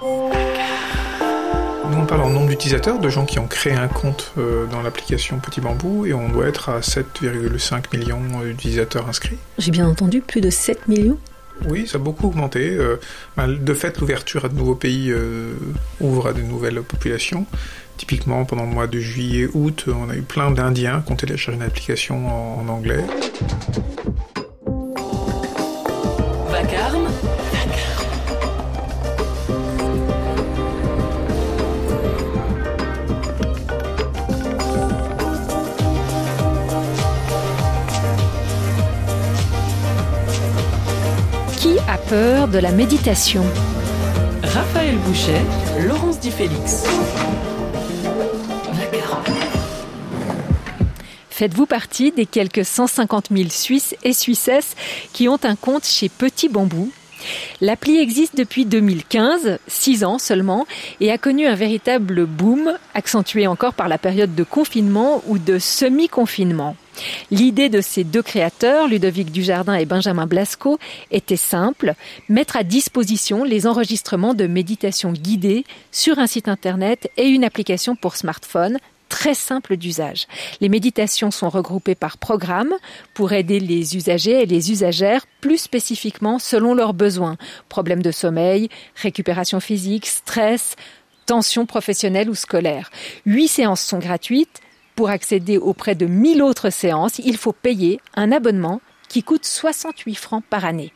Nous, on parle en nombre d'utilisateurs, de gens qui ont créé un compte euh, dans l'application Petit Bambou, et on doit être à 7,5 millions d'utilisateurs inscrits. J'ai bien entendu, plus de 7 millions? Oui, ça a beaucoup augmenté. Euh, ben, de fait, l'ouverture à de nouveaux pays euh, ouvre à de nouvelles populations. Typiquement, pendant le mois de juillet-août, on a eu plein d'Indiens qui ont téléchargé une application en anglais. De la méditation Raphaël Bouchet, Laurence Di Félix. Vacarme. Faites-vous partie des quelques 150 000 Suisses et Suissesses qui ont un compte chez Petit Bambou? L'appli existe depuis 2015, 6 ans seulement, et a connu un véritable boom, accentué encore par la période de confinement ou de semi-confinement. L'idée de ces deux créateurs, Ludovic Dujardin et Benjamin Blasco, était simple, mettre à disposition les enregistrements de méditation guidées sur un site internet et une application pour smartphone très simple d'usage. Les méditations sont regroupées par programme pour aider les usagers et les usagères plus spécifiquement selon leurs besoins. Problèmes de sommeil, récupération physique, stress, tension professionnelle ou scolaire. Huit séances sont gratuites. Pour accéder aux près de 1000 autres séances, il faut payer un abonnement qui coûte 68 francs par année.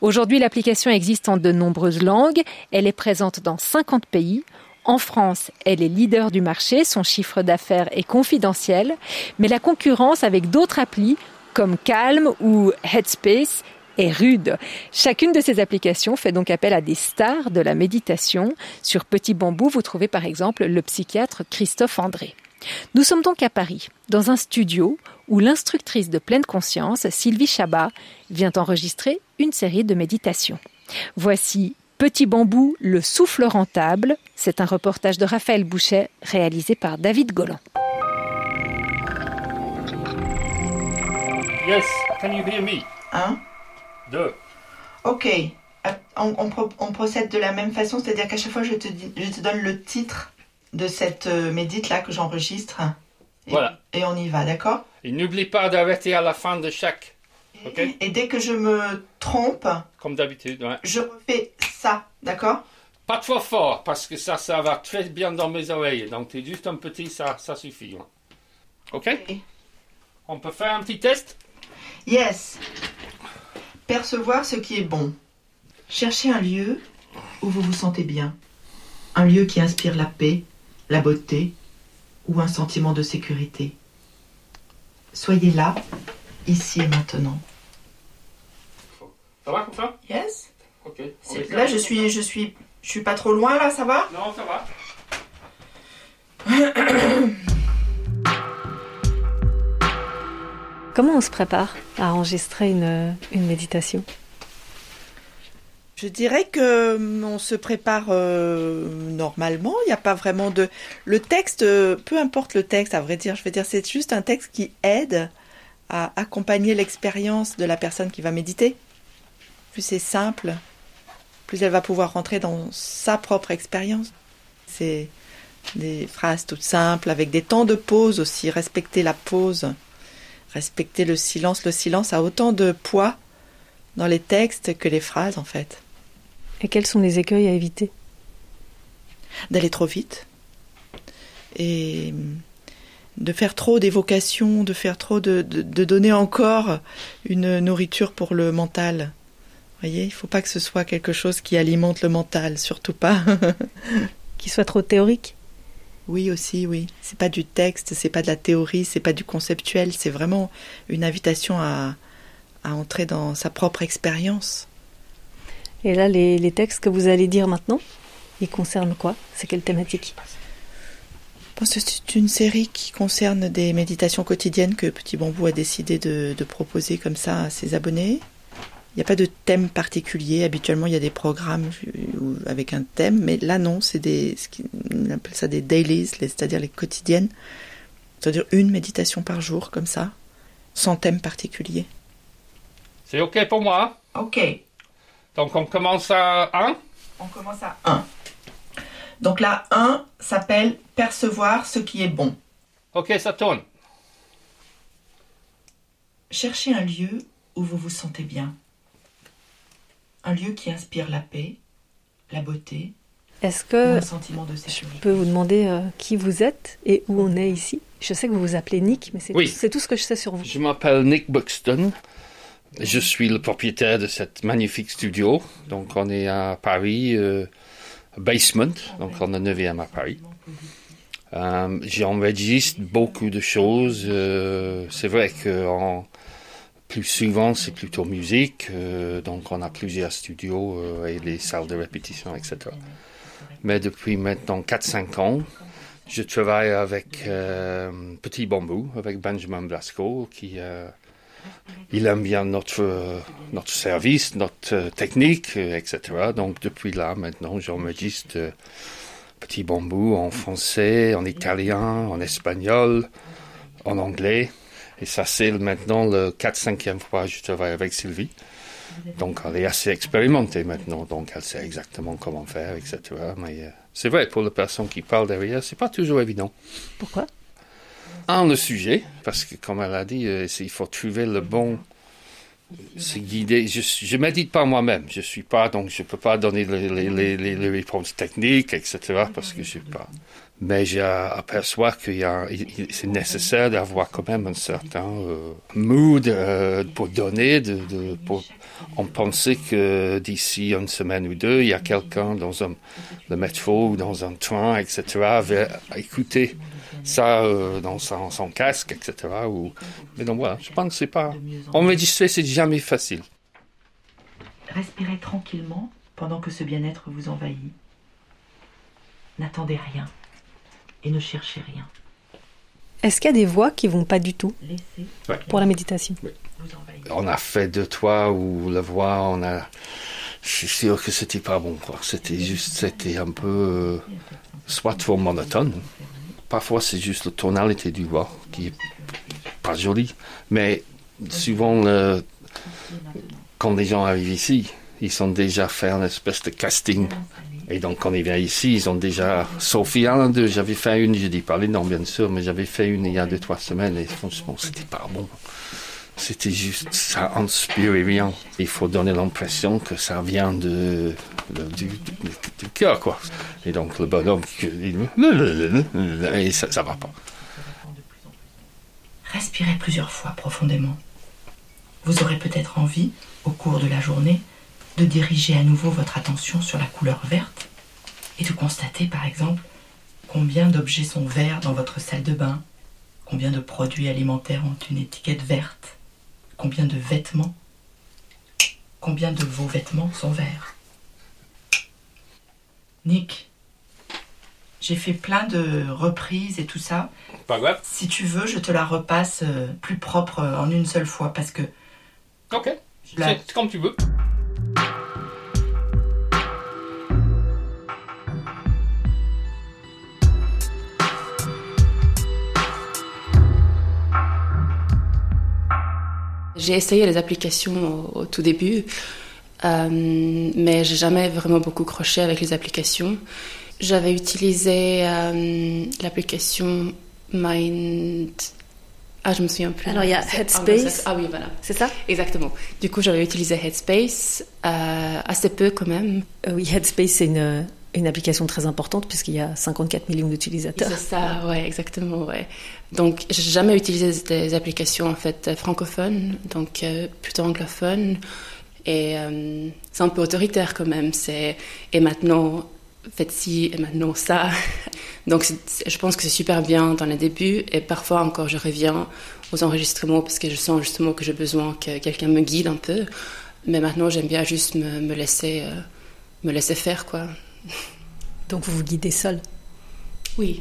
Aujourd'hui, l'application existe en de nombreuses langues. Elle est présente dans 50 pays. En France, elle est leader du marché, son chiffre d'affaires est confidentiel, mais la concurrence avec d'autres applis comme Calm ou Headspace est rude. Chacune de ces applications fait donc appel à des stars de la méditation. Sur Petit Bambou, vous trouvez par exemple le psychiatre Christophe André. Nous sommes donc à Paris, dans un studio où l'instructrice de pleine conscience, Sylvie Chabat, vient enregistrer une série de méditations. Voici Petit bambou, le souffle rentable. C'est un reportage de Raphaël Bouchet réalisé par David Golland. Yes, can you hear me? Un. Deux. Ok. On, on pro- on procède de la même façon, c'est-à-dire qu'à chaque fois, je te, dis- je te donne le titre de cette euh, médite là que j'enregistre. Et, Voilà. Et on y va, d'accord? Et n'oublie pas d'arrêter à la fin de chaque, Ok? Et dès que je me trompe, comme d'habitude. ouais. je refais ça, d'accord? Pas trop fort, parce que ça, ça va très bien dans mes oreilles. Donc, t'es juste un petit, ça, ça suffit. ouais. Ok On peut faire un petit test? Yes. Percevoir ce qui est bon. Cherchez un lieu où vous vous sentez bien. Un lieu qui inspire la paix, la beauté ou un sentiment de sécurité. Soyez là, ici et maintenant. Ça va comme ça Yes. Ok. Là, je suis, je suis, je suis pas trop loin là, ça va? Non, ça va. Comment on se prépare à enregistrer une, une méditation? Je dirais que hum, on se prépare euh, normalement. Il n'y a pas vraiment de. Le texte, euh, peu importe le texte, à vrai dire, je veux dire, c'est juste un texte qui aide à accompagner l'expérience de la personne qui va méditer. Plus c'est simple, plus elle va pouvoir rentrer dans sa propre expérience. C'est des phrases toutes simples, avec des temps de pause aussi, respecter la pause, respecter le silence. Le silence a autant de poids dans les textes que les phrases en fait. Et quels sont les écueils à éviter d'aller trop vite et de faire trop d'évocations, de faire trop de, de, de donner encore une nourriture pour le mental. Vous voyez, il faut pas que ce soit quelque chose qui alimente le mental, surtout pas. Qui soit trop théorique oui aussi, oui. C'est pas du texte, c'est pas de la théorie, c'est pas du conceptuel, c'est vraiment une invitation à, à entrer dans sa propre expérience. Et là, les, les textes que vous allez dire maintenant, ils concernent quoi? C'est quelle thématique? C'est une série qui concerne des méditations quotidiennes que Petit Bambou a décidé de, de proposer comme ça à ses abonnés. Il n'y a pas de thème particulier. Habituellement, il y a des programmes avec un thème, mais là, non, c'est des, ce on appelle ça des dailies, c'est-à-dire les quotidiennes. C'est-à-dire une méditation par jour, comme ça, sans thème particulier. C'est ok pour moi Ok. Donc, on commence à 1 On commence à 1. Donc la 1 s'appelle percevoir ce qui est bon. Ok, ça tourne. Cherchez un lieu où vous vous sentez bien. Un lieu qui inspire la paix, la beauté, Est-ce que un sentiment de je peux vous demander euh, qui vous êtes et où on est ici? Je sais que vous vous appelez Nick, mais c'est Oui. tout, c'est tout ce que je sais sur vous. Je m'appelle Nick Buxton. Je suis le propriétaire de cette magnifique studio. Donc, on est à Paris, euh, basement. Donc, on est 9e à Paris. Euh, J'enregistre beaucoup de choses. euh, c'est vrai que plus souvent, c'est plutôt musique. donc, on a plusieurs studios et les salles de répétition, etc. Mais depuis maintenant 4-5 ans, je travaille avec Petit Bambou, avec Benjamin Blasco, qui il aime bien notre, euh, notre service, notre euh, technique, euh, etc. Donc depuis là, maintenant, j'enregistre Petit Bambou en français, en italien, en espagnol, en anglais. Et ça, c'est maintenant le 4-5e fois que je travaille avec Sylvie. Donc, elle est assez expérimentée maintenant, donc elle sait exactement comment faire, etc. Mais c'est vrai, pour la personne qui parle derrière, c'est pas toujours évident. Pourquoi? Un, le sujet, parce que comme elle a dit, euh, il faut trouver le bon. Se guider. Je, je médite pas moi-même. Je suis pas, donc je peux pas donner les, réponses techniques, etc. Parce que je sais pas. Mais j'aperçois il- c'est nécessaire d'avoir quand même un certain euh, mood euh, pour donner, pour, on pensait que d'ici une semaine ou deux, il y a quelqu'un dans un, le métro ou dans un train, etc., va écouter ça euh, dans son, son casque, etc. Ou... Mais donc voilà, je pense que c'est pas... Enregistrer, c'est jamais facile. Respirez tranquillement pendant que ce bien-être vous envahit. N'attendez rien et ne cherchez rien. Est-ce qu'il y a des voix qui vont pas du tout Ouais. pour la méditation envahir. On a fait deux, trois où la voix, on a... Je suis sûr que c'était pas bon, quoi. C'était juste, c'était un peu... euh, soit trop monotone. Parfois, c'est juste la tonalité du voix qui est pas jolie. Mais souvent, quand les gens arrivent ici, ils ont déjà fait une espèce de casting. Et donc, quand ils viennent ici, ils ont déjà... Sophie Alain d'eux, j'avais fait une, je dis pas les noms, bien sûr, mais j'avais fait une il y a deux, trois semaines, et franchement, c'était pas bon. C'était juste, ça inspire rien. Il faut donner l'impression que ça vient de, du cœur, quoi? Et donc, le bonhomme, et ça, ça va pas. Respirez plusieurs fois profondément. Vous aurez peut-être envie, au cours de la journée, de diriger à nouveau votre attention sur la couleur verte et de constater, par exemple, combien d'objets sont verts dans votre salle de bain, combien de produits alimentaires ont une étiquette verte, combien de vêtements, combien de vos vêtements sont verts. Nick, j'ai fait plein de reprises et tout ça. Pas grave. Si tu veux, je te la repasse euh, plus propre euh, en une seule fois parce que Ok. la- C'est comme tu veux. J'ai essayé les applications au, au tout début, mais j'ai jamais vraiment beaucoup croché avec les applications. J'avais utilisé euh, l'application Mind. Ah, je me souviens plus. Alors, il y a Headspace. Ah oui, voilà. C'est ça? Exactement. Du coup, j'avais utilisé Headspace, euh, assez peu quand même. Euh, Oui, Headspace, c'est une, une application très importante puisqu'il y a 54 millions d'utilisateurs. C'est ça, ouais, exactement, ouais. Donc, j'ai jamais utilisé des applications en fait francophones, donc euh, plutôt anglophones. Et euh, c'est un peu autoritaire quand même. C'est et maintenant faites ci et maintenant ça. Donc, je pense que c'est super bien dans les débuts et parfois encore je reviens aux enregistrements parce que je sens justement que j'ai besoin que quelqu'un me guide un peu. Mais maintenant, j'aime bien juste me, me laisser euh, me laisser faire quoi. Donc vous vous guidez seul. Oui,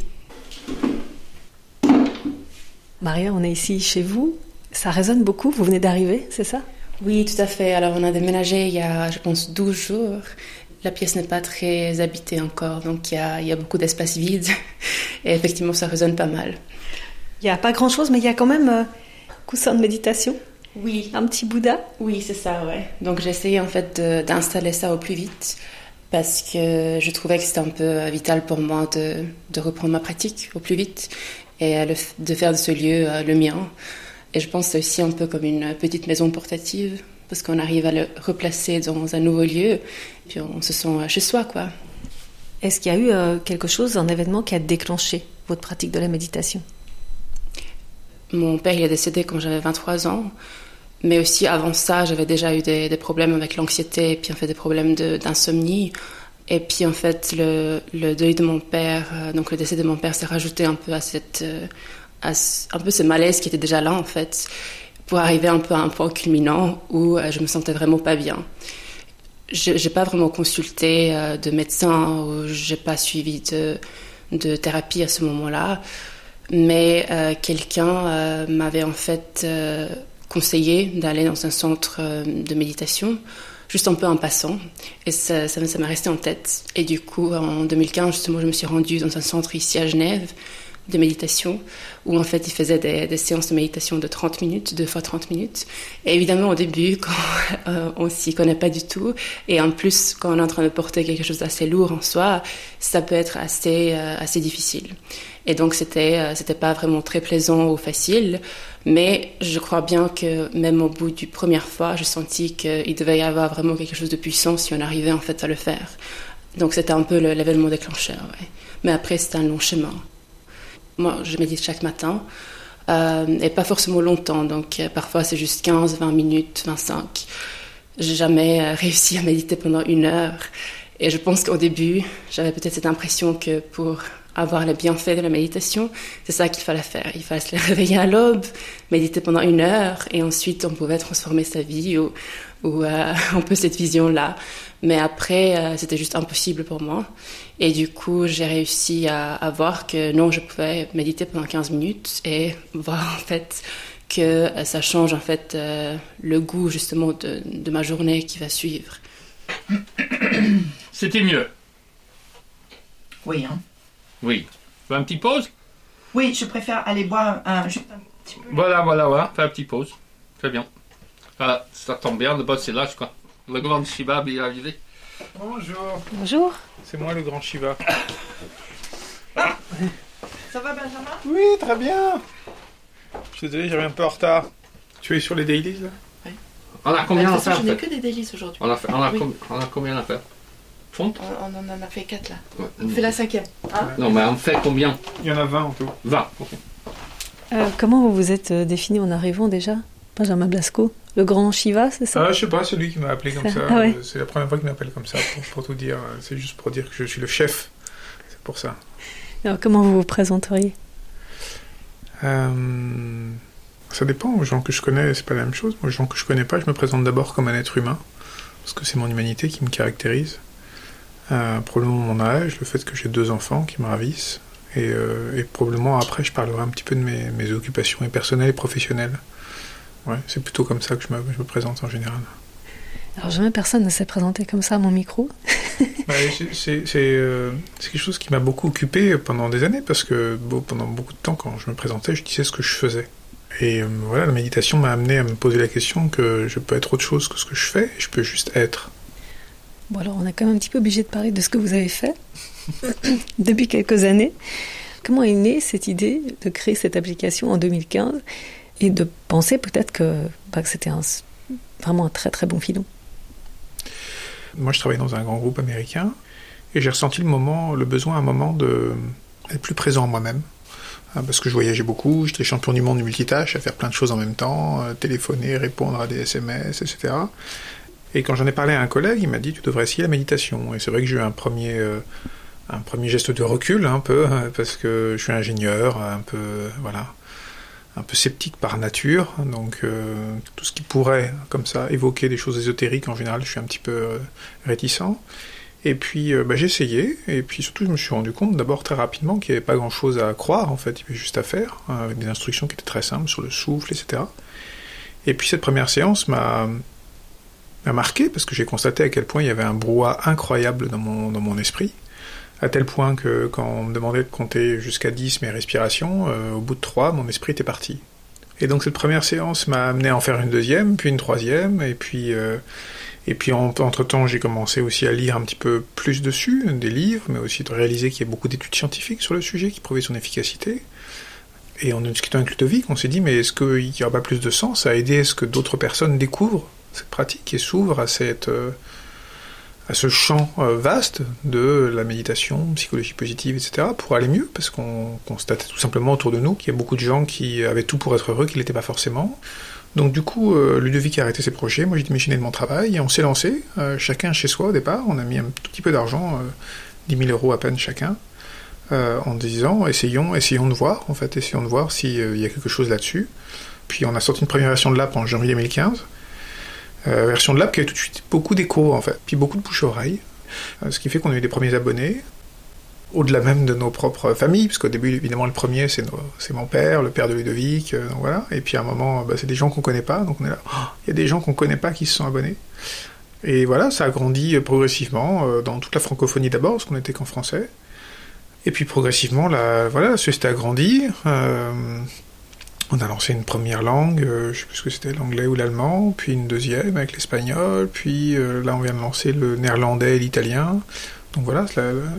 Maria, on est ici chez vous. Ça résonne beaucoup. Vous venez d'arriver, c'est ça? Oui, tout à fait. Alors, on a déménagé il y a, je pense, 12 jours. La pièce n'est pas très habitée encore, donc il y a, il y a beaucoup d'espace vide. Et effectivement, ça résonne pas mal. Il n'y a pas grand-chose, mais il y a quand même euh, un coussin de méditation, Oui, un petit Bouddha. oui, c'est ça, ouais. Donc, j'ai essayé en fait d'installer ça au plus vite. parce que je trouvais que c'était un peu vital pour moi de, de, reprendre ma pratique au plus vite et de faire de ce lieu le mien. Et je pense que c'est aussi un peu comme une petite maison portative parce qu'on arrive à le replacer dans un nouveau lieu, puis on se sent chez soi, quoi. Est-ce qu'il y a eu euh, quelque chose, un événement qui a déclenché votre pratique de la méditation? Mon père, il est décédé quand j'avais 23 ans, mais aussi avant ça, j'avais déjà eu des, problèmes avec l'anxiété, et puis en fait des problèmes d'insomnie. Et puis en fait, le, deuil de mon père, euh, donc le décès de mon père s'est rajouté un peu à cette, euh, à un peu ce malaise qui était déjà là en fait pour arriver un peu à un point culminant où euh, je me sentais vraiment pas bien. Je n'ai pas vraiment consulté euh, de médecin ou j'ai pas suivi de, de, thérapie à ce moment-là, mais euh, quelqu'un m'avait en fait conseillé d'aller dans un centre de méditation juste un peu en passant. Et ça, ça, ça m'est resté en tête. Et du coup, en 2015, justement, je me suis rendue dans un centre ici à Genève de méditation, où en fait il faisait des, séances de méditation de 30 minutes, deux fois 30 minutes. Et évidemment au début, quand euh, on s'y connaît pas du tout, et en plus quand on est en train de porter quelque chose d'assez lourd en soi, ça peut être assez, euh, assez difficile. Et donc c'était euh, pas vraiment très plaisant ou facile, mais je crois bien que même au bout du première fois, je sentis qu'il devait y avoir vraiment quelque chose de puissant si on arrivait en fait à le faire. Donc c'était un peu l'événement déclencheur. Mais après c'était un long chemin. Moi, je médite chaque matin. Euh, et pas forcément longtemps, donc euh, parfois c'est juste 15, 20 minutes, 25. J'ai jamais euh, réussi à méditer pendant une heure. Et je pense qu'au début, j'avais peut-être cette impression que pour avoir les bienfaits de la méditation, c'est ça qu'il fallait faire. Il fallait se réveiller à l'aube, méditer pendant une heure, et ensuite on pouvait transformer sa vie ou, un peu cette vision-là. Mais après, c'était juste impossible pour moi. Et du coup, j'ai réussi à, à, voir que non, je pouvais méditer pendant 15 minutes et voir en fait que euh, ça change en fait euh, le goût justement de, de ma journée qui va suivre. C'était mieux. Oui, hein. Oui. Fais un petit pause? Oui, je préfère aller boire un, juste un petit peu. Voilà, voilà, voilà. Fais un petit pause. Très bien. Ah, ça tombe bien, le boss c'est là, je crois. Le grand Shiva est arrivé. Bonjour. Bonjour. C'est moi le grand Shiva. Ça va Benjamin? Oui, très bien. Je suis désolé, j'arrive un peu en retard. Tu es sur les dailies là? Oui. On a combien à faire Je n'ai que des dailies aujourd'hui. On a, fait, on, a on a combien à faire? On, on, en a fait 4 là. On fait la cinquième. Hein? Non, mais on fait combien? Il y en a 20 en tout. 20, euh, comment vous vous êtes euh, défini en arrivant déjà? Benjamin Blasco Le grand Shiva, c'est ça? Ah, Je sais pas, celui qui m'a appelé comme ça. Ah c'est la première fois qu'il m'appelle comme ça, pour, tout dire. C'est juste pour dire que je suis le chef. C'est pour ça. Alors, comment vous vous présenteriez? Euh, Ça dépend. Aux gens que je connais, c'est pas la même chose. Aux gens que je connais pas, je me présente d'abord comme un être humain. Parce que c'est mon humanité qui me caractérise. Euh, probablement mon âge, le fait que j'ai deux enfants qui me ravissent, et, euh, probablement après je parlerai un petit peu de mes, mes occupations et personnelles et professionnelles. Ouais, c'est plutôt comme ça que je me, je me, présente en général. Alors jamais personne ne s'est présenté comme ça à mon micro. bah, c'est euh, quelque chose qui m'a beaucoup occupé pendant des années, parce que bon, pendant beaucoup de temps, quand je me présentais, je disais ce que je faisais. Et euh, voilà, la méditation m'a amené à me poser la question que je peux être autre chose que ce que je fais, je peux juste être. Bon, alors on est quand même un petit peu obligé de parler de ce que vous avez fait depuis quelques années. Comment est née cette idée de créer cette application en 2015 et de penser peut-être que, bah, c'était vraiment un très très bon filon Moi, je travaillais dans un grand groupe américain et j'ai ressenti le moment, le besoin à un moment d'être plus présent en moi-même. Hein, parce que je voyageais beaucoup, j'étais champion du monde du multitâche, à faire plein de choses en même temps, euh, téléphoner, répondre à des SMS, etc. Et quand j'en ai parlé à un collègue, il m'a dit tu devrais essayer la méditation. Et c'est vrai que j'ai eu un premier, euh, un premier geste de recul un peu parce que je suis ingénieur, un peu voilà, un peu sceptique par nature. Donc euh, tout ce qui pourrait comme ça évoquer des choses ésotériques en général, je suis un petit peu euh, réticent. Et puis bah, j'ai essayé, et puis surtout je me suis rendu compte d'abord très rapidement qu'il n'y avait pas grand chose à croire en fait, il y avait juste à faire, hein, avec des instructions qui étaient très simples sur le souffle, etc. Et puis cette première séance m'a m'a marqué parce que j'ai constaté à quel point il y avait un brouhaha incroyable dans mon esprit. À tel point que quand on me demandait de compter jusqu'à 10 mes respirations, euh, au bout de 3, mon esprit était parti. Et donc cette première séance m'a amené à en faire une deuxième, puis une troisième, et puis, euh, Et puis entre-temps, j'ai commencé aussi à lire un petit peu plus dessus, des livres, mais aussi de réaliser qu'il y a beaucoup d'études scientifiques sur le sujet qui prouvaient son efficacité. Et en discutant avec Ludovic, on s'est dit, mais est-ce qu'il n'y aura pas plus de sens à aider à ce que d'autres personnes découvrent cette pratique et s'ouvrent à, cette, euh, à ce champ euh, vaste de la méditation, psychologie positive, etc., pour aller mieux, parce qu'on constatait tout simplement autour de nous qu'il y a beaucoup de gens qui avaient tout pour être heureux, qui ne l'étaient pas forcément. Donc du coup, euh, Ludovic a arrêté ses projets, moi j'ai démissionné de mon travail, et on s'est lancé, euh, chacun chez soi au départ, on a mis un tout petit peu d'argent, 10 000 euros à peine chacun, en disant, essayons, essayons de voir, en fait, essayons de voir s'il y a quelque chose là-dessus. Puis on a sorti une première version de l'app en janvier 2015, version de l'app qui a tout de suite beaucoup d'écho, en fait, puis beaucoup de bouche-oreille, ce qui fait qu'on a eu des premiers abonnés, au-delà même de nos propres familles, parce qu'au début, évidemment, le premier, c'est, mon père, le père de Ludovic, euh, voilà. Et puis à un moment, bah, c'est des gens qu'on connaît pas, donc on est là. Oh, il y a des gens qu'on connaît pas qui se sont abonnés. Et voilà, ça a grandi progressivement euh, dans toute la francophonie d'abord, parce qu'on n'était qu'en français. Et puis progressivement, la, voilà, la société a grandi. Euh, on a lancé une première langue, je je sais plus ce que c'était, l'anglais ou l'allemand, puis une deuxième avec l'espagnol, puis là on vient de lancer le néerlandais et l'italien. Donc voilà,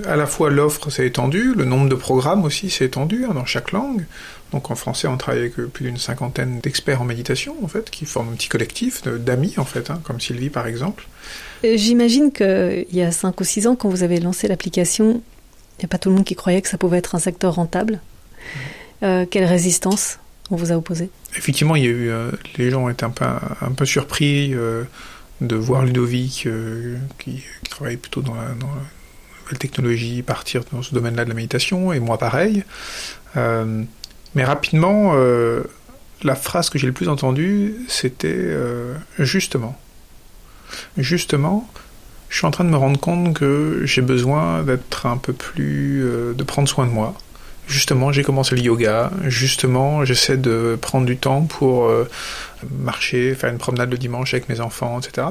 à la fois l'offre s'est étendue, le nombre de programmes aussi s'est étendu hein, dans chaque langue. Donc en français, on travaille avec plus d'une cinquantaine d'experts en méditation, en fait, qui forment un petit collectif d'amis, en fait, hein, comme Sylvie par exemple. Euh, j'imagine qu'il y a 5 ou 6 ans, quand vous avez lancé l'application, il n'y a pas tout le monde qui croyait que ça pouvait être un secteur rentable. Euh, quelle résistance? On vous a opposé Effectivement, il y a eu, euh, les gens ont été un peu, surpris de voir Ludovic, qui, travaille plutôt dans la, dans technologie, partir dans ce domaine-là de la méditation, et moi pareil. Euh, mais rapidement, euh, la phrase que j'ai le plus entendue, c'était euh, justement. Justement, je suis en train de me rendre compte que j'ai besoin d'être un peu plus. de prendre soin de moi. Justement, j'ai commencé le yoga. Justement, j'essaie de prendre du temps pour marcher, faire une promenade le dimanche avec mes enfants, etc.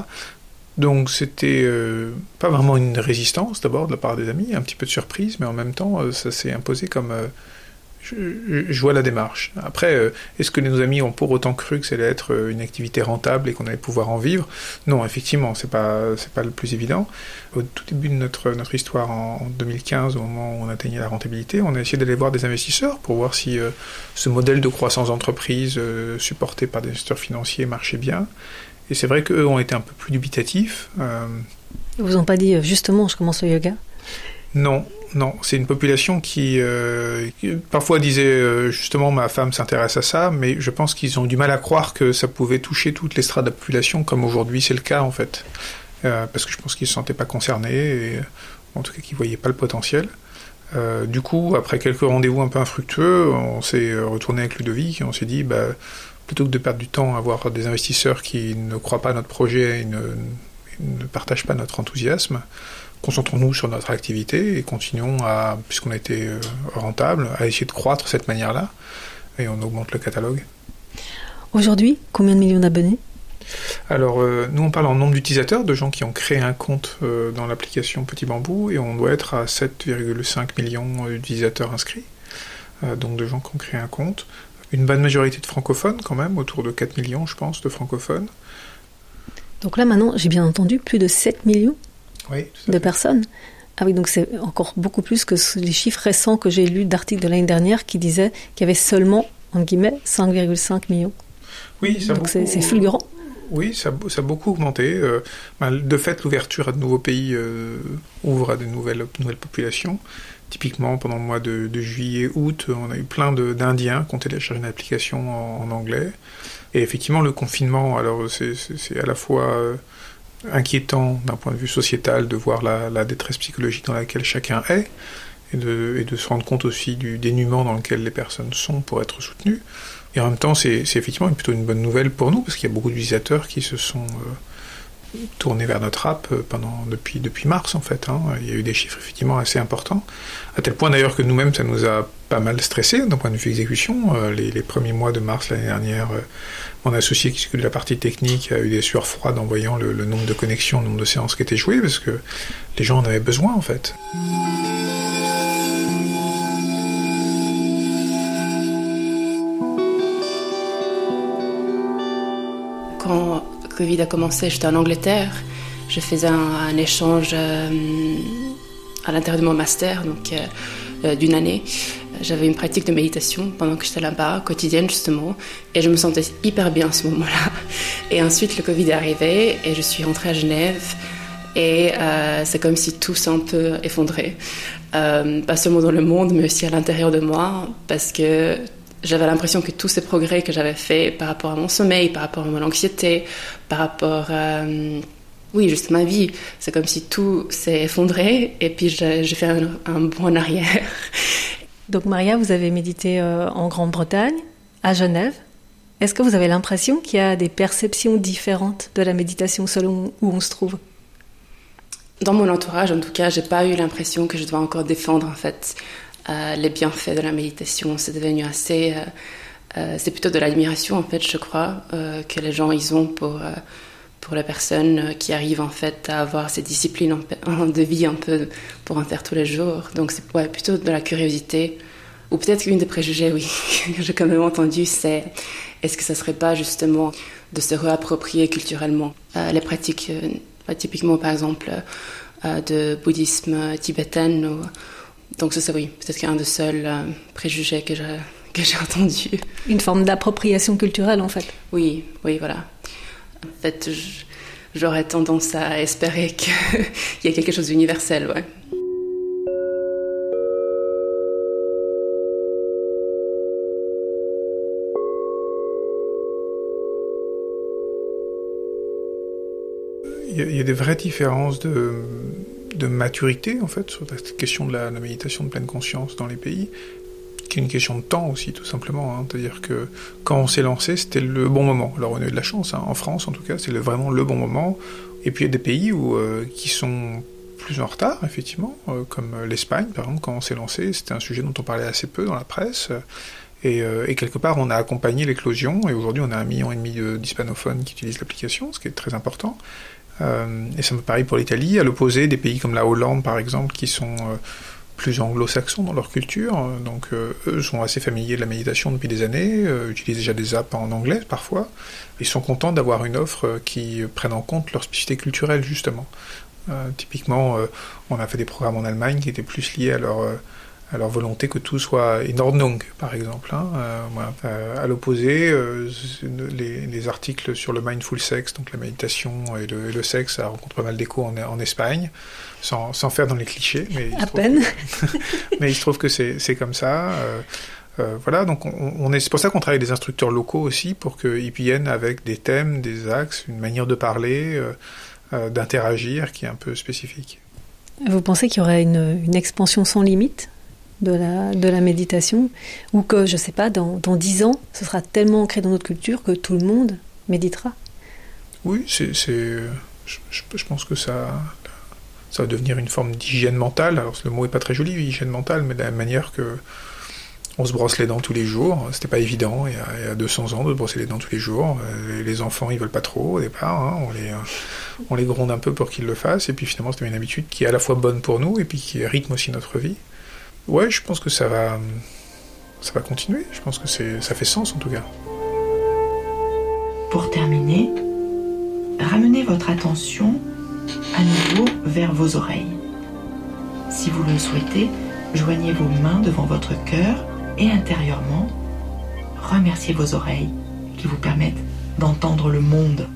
Donc c'était euh, pas vraiment une résistance d'abord de la part des amis, un petit peu de surprise, mais en même temps euh, ça s'est imposé comme euh, je, vois la démarche. Après, est-ce que nos amis ont pour autant cru que ça allait être une activité rentable et qu'on allait pouvoir en vivre? Non, effectivement, c'est pas c'est pas le plus évident. Au tout début de notre notre histoire en, 2015, au moment où on atteignait la rentabilité, on a essayé d'aller voir des investisseurs pour voir si ce modèle de croissance d'entreprise supporté par des investisseurs financiers marchait bien. Et c'est vrai qu'eux ont été un peu plus dubitatifs. Euh... Ils vous ont pas dit euh, justement je commence le yoga? Non, non. C'est une population qui, euh, parfois disait euh, justement ma femme s'intéresse à ça, mais je pense qu'ils ont du mal à croire que ça pouvait toucher toutes les strates de la population comme aujourd'hui c'est le cas en fait. parce que je pense qu'ils ne se sentaient pas concernés, en tout cas qu'ils ne voyaient pas le potentiel. du coup, après quelques rendez-vous un peu infructueux, on s'est retourné avec Ludovic et on s'est dit, bah, plutôt que de perdre du temps à avoir des investisseurs qui ne croient pas à notre projet et ne partagent pas notre enthousiasme, concentrons-nous sur notre activité et continuons à, puisqu'on a été euh, rentable, à essayer de croître de cette manière-là et on augmente le catalogue. Aujourd'hui, combien de millions d'abonnés? Alors, euh, nous, on parle en nombre d'utilisateurs, de gens qui ont créé un compte euh, dans l'application Petit Bambou, et on doit être à 7,5 millions d'utilisateurs inscrits, donc de gens qui ont créé un compte une bonne majorité de francophones quand même, autour de 4 millions je pense de francophones. Donc là maintenant, j'ai bien entendu, plus de 7 millions de personnes. Ah oui, donc c'est encore beaucoup plus que les chiffres récents que j'ai lus d'articles de l'année dernière qui disaient qu'il y avait seulement, en guillemets, 5,5 millions. Oui, ça donc c'est fulgurant. Oui, ça, ça, a beaucoup augmenté. Euh, ben, de fait, l'ouverture à de nouveaux pays euh, ouvre à de nouvelles, nouvelles populations. Typiquement, pendant le mois de, juillet-août, on a eu plein d'Indiens qui ont téléchargé une application en, anglais. Et effectivement, le confinement, alors c'est à la fois euh, inquiétant d'un point de vue sociétal de voir la, détresse psychologique dans laquelle chacun est, et de, et de, se rendre compte aussi du dénuement dans lequel les personnes sont pour être soutenues. Et en même temps, c'est effectivement plutôt une bonne nouvelle pour nous, parce qu'il y a beaucoup d'utilisateurs qui se sont... Euh, tourné vers notre app euh, pendant, depuis, depuis mars en fait. Hein. Il y a eu des chiffres effectivement assez importants, à tel point d'ailleurs que nous-mêmes ça nous a pas mal stressé d'un point de vue exécution. Euh, les, premiers mois de mars l'année dernière, euh, mon associé qui s'occupe de la partie technique a eu des sueurs froides en voyant le, le, nombre de connexions, le nombre de séances qui étaient jouées, parce que les gens en avaient besoin en fait. Quand Covid a commencé, j'étais en Angleterre je faisais un, échange à l'intérieur de mon master, donc d'une année. J'avais une pratique de méditation pendant que j'étais là-bas, quotidienne justement, et je me sentais hyper bien à ce moment-là. Et ensuite, le Covid est arrivé et je suis rentrée à Genève. Et euh, c'est comme si tout s'est un peu effondré. Euh, pas seulement dans le monde, mais aussi à l'intérieur de moi, parce que j'avais l'impression que tous ces progrès que j'avais faits par rapport à mon sommeil, par rapport à mon anxiété, par rapport à, euh, oui, juste ma vie, c'est comme si tout s'est effondré et puis j'ai fait un, un bond en arrière. Donc Maria, vous avez médité en Grande-Bretagne, à Genève. Est-ce que vous avez l'impression qu'il y a des perceptions différentes de la méditation selon où on se trouve? Dans mon entourage, en tout cas, j'ai pas eu l'impression que je dois encore défendre en fait euh, les bienfaits de la méditation. C'est devenu assez, euh, euh, c'est plutôt de l'admiration en fait, je crois, que les gens ils ont pour pour les personnes qui arrivent en fait à avoir ces disciplines de vie un peu pour en faire tous les jours. Donc c'est ouais, plutôt de la curiosité. Ou peut-être qu'une des préjugés, oui, que j'ai quand même entendu, c'est est-ce que ça serait pas justement de se réapproprier culturellement les pratiques typiquement par exemple euh, de bouddhisme tibétain. Ou... Donc ça, c'est oui, peut-être qu'un des seuls euh, préjugés que j'ai, que j'ai entendu. Une forme d'appropriation culturelle en fait. Oui, oui, voilà. En fait, j'aurais tendance à espérer qu'il y a quelque chose d'universel, ouais. il y, a des vraies différences de, de, maturité, en fait, sur cette question de la, méditation de pleine conscience dans les pays, qui est une question de temps aussi, tout simplement. Hein. C'est-à-dire que quand on s'est lancé, c'était le bon moment. Alors on a eu de la chance, hein. en France en tout cas, c'est vraiment le bon moment. Et puis il y a des pays où, euh, qui sont plus en retard, effectivement, euh, comme l'Espagne, par exemple, quand on s'est lancé, c'était un sujet dont on parlait assez peu dans la presse. Euh, et, quelque part, on a accompagné l'éclosion, et aujourd'hui, on a un million et demi d'hispanophones qui utilisent l'application, ce qui est très important. Euh, et ça me paraît pour l'Italie, à l'opposé des pays comme la Hollande par exemple, qui sont euh, plus anglo-saxons dans leur culture, donc euh, eux sont assez familiers de la méditation depuis des années, utilisent déjà des apps en anglais parfois, ils sont contents d'avoir une offre qui prenne en compte leur spécificité culturelle justement. typiquement, on a fait des programmes en Allemagne qui étaient plus liés à leur à leur volonté que tout soit in Ordnung, par exemple. Hein, euh, euh, à l'opposé, euh, les, articles sur le mindful sex, donc la méditation et le, sexe, ça rencontre pas mal d'écho en, en, Espagne, sans, sans, faire dans les clichés. Mais à peine. mais il se trouve que c'est comme ça. voilà, donc on, est, c'est pour ça qu'on travaille avec des instructeurs locaux aussi, pour qu'ils viennent avec des thèmes, des axes, une manière de parler, d'interagir qui est un peu spécifique. Vous pensez qu'il y aurait une, une expansion sans limite? De la, de la méditation, ou que, je ne sais pas, dans, dans 10 ans, ce sera tellement ancré dans notre culture que tout le monde méditera. Oui, c'est, je, je, pense que ça, ça va devenir une forme d'hygiène mentale. Alors le mot est pas très joli, hygiène mentale, mais de la manière que on se brosse les dents tous les jours. C'était pas évident il y, a, 200 ans de brosser les dents tous les jours. Euh, les enfants ils veulent pas trop au départ. Hein. On, les, on les gronde un peu pour qu'ils le fassent. Et puis finalement c'est une habitude qui est à la fois bonne pour nous et puis qui rythme aussi notre vie. Ouais, je pense que ça va, ça va continuer. Je pense que c'est, ça fait sens en tout cas. Pour terminer, ramenez votre attention à nouveau vers vos oreilles. Si vous le souhaitez, joignez vos mains devant votre cœur et intérieurement, remerciez vos oreilles qui vous permettent d'entendre le monde.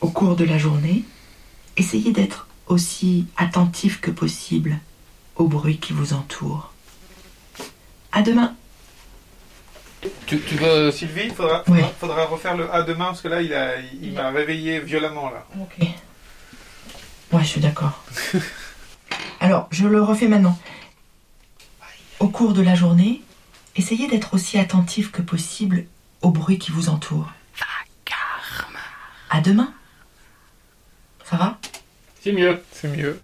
Au cours de la journée, essayez d'être aussi attentif que possible au bruit qui vous entoure. À demain. Tu, veux, Sylvie, il faudra, faudra, refaire le à demain parce que là, il m'a il, réveillé violemment. Là. Ok. Ouais, je suis d'accord. Alors, je le refais maintenant. Au cours de la journée, essayez d'être aussi attentif que possible au bruit qui vous entoure. À demain. Ça va? C'est mieux. C'est mieux.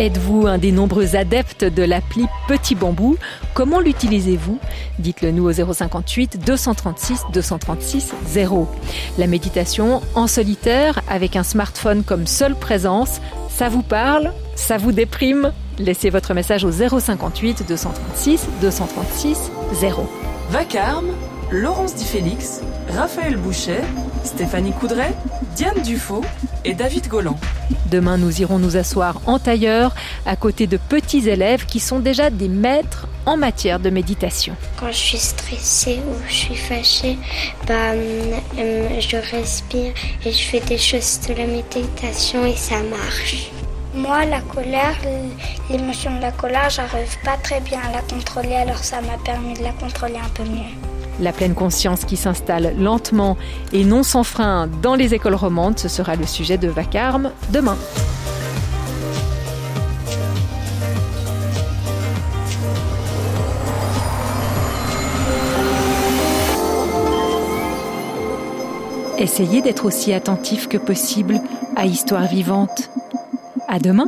Êtes-vous un des nombreux adeptes de l'appli Petit Bambou? Comment l'utilisez-vous? Dites-le nous au 058 236 236 0. La méditation en solitaire avec un smartphone comme seule présence, ça vous parle? Ça vous déprime? Laissez votre message au 058 236 236 0. Vacarme, Laurence Di Félix, Raphaël Bouchet, Stéphanie Coudray, Diane Dufaux et David Golland. Demain, nous irons nous asseoir en tailleur à côté de petits élèves qui sont déjà des maîtres en matière de méditation. Quand je suis stressée ou je suis fâchée, bah, euh, je respire et je fais des choses de la méditation et ça marche. Moi, la colère, l'émotion de la colère, j'arrive pas très bien à la contrôler, alors ça m'a permis de la contrôler un peu mieux. La pleine conscience qui s'installe lentement et non sans frein dans les écoles romandes, ce sera le sujet de Vacarme demain. Essayez d'être aussi attentif que possible à Histoire vivante. À demain!